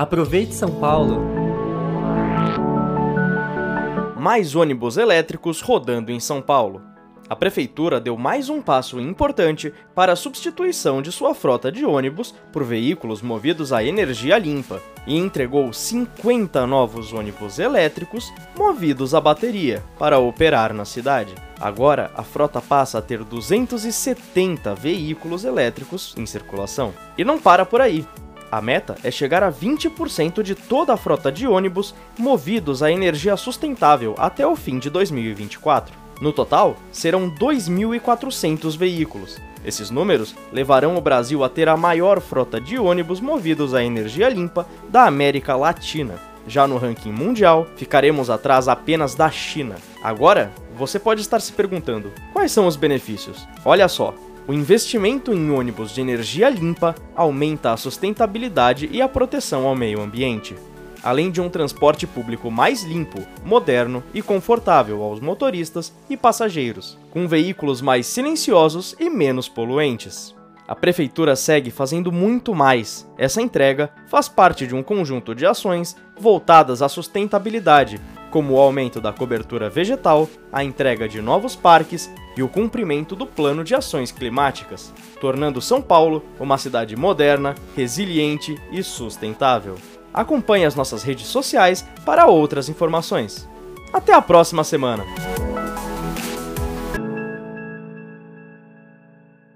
Aproveite São Paulo! Mais ônibus elétricos rodando em São Paulo. A prefeitura deu mais um passo importante para a substituição de sua frota de ônibus por veículos movidos a energia limpa e entregou 50 novos ônibus elétricos movidos a bateria para operar na cidade. Agora, a frota passa a ter 270 veículos elétricos em circulação. E não para por aí. A meta é chegar a 20% de toda a frota de ônibus movidos a energia sustentável até o fim de 2024. No total, serão 2.400 veículos. Esses números levarão o Brasil a ter a maior frota de ônibus movidos a energia limpa da América Latina. Já no ranking mundial, ficaremos atrás apenas da China. Agora, você pode estar se perguntando: quais são os benefícios? Olha só, o investimento em ônibus de energia limpa aumenta a sustentabilidade e a proteção ao meio ambiente além de um transporte público mais limpo, moderno e confortável aos motoristas e passageiros, com veículos mais silenciosos e menos poluentes. A prefeitura segue fazendo muito mais. Essa entrega faz parte de um conjunto de ações voltadas à sustentabilidade, como o aumento da cobertura vegetal, a entrega de novos parques e o cumprimento do plano de ações climáticas, tornando São Paulo uma cidade moderna, resiliente e sustentável. Acompanhe as nossas redes sociais para outras informações. Até a próxima semana!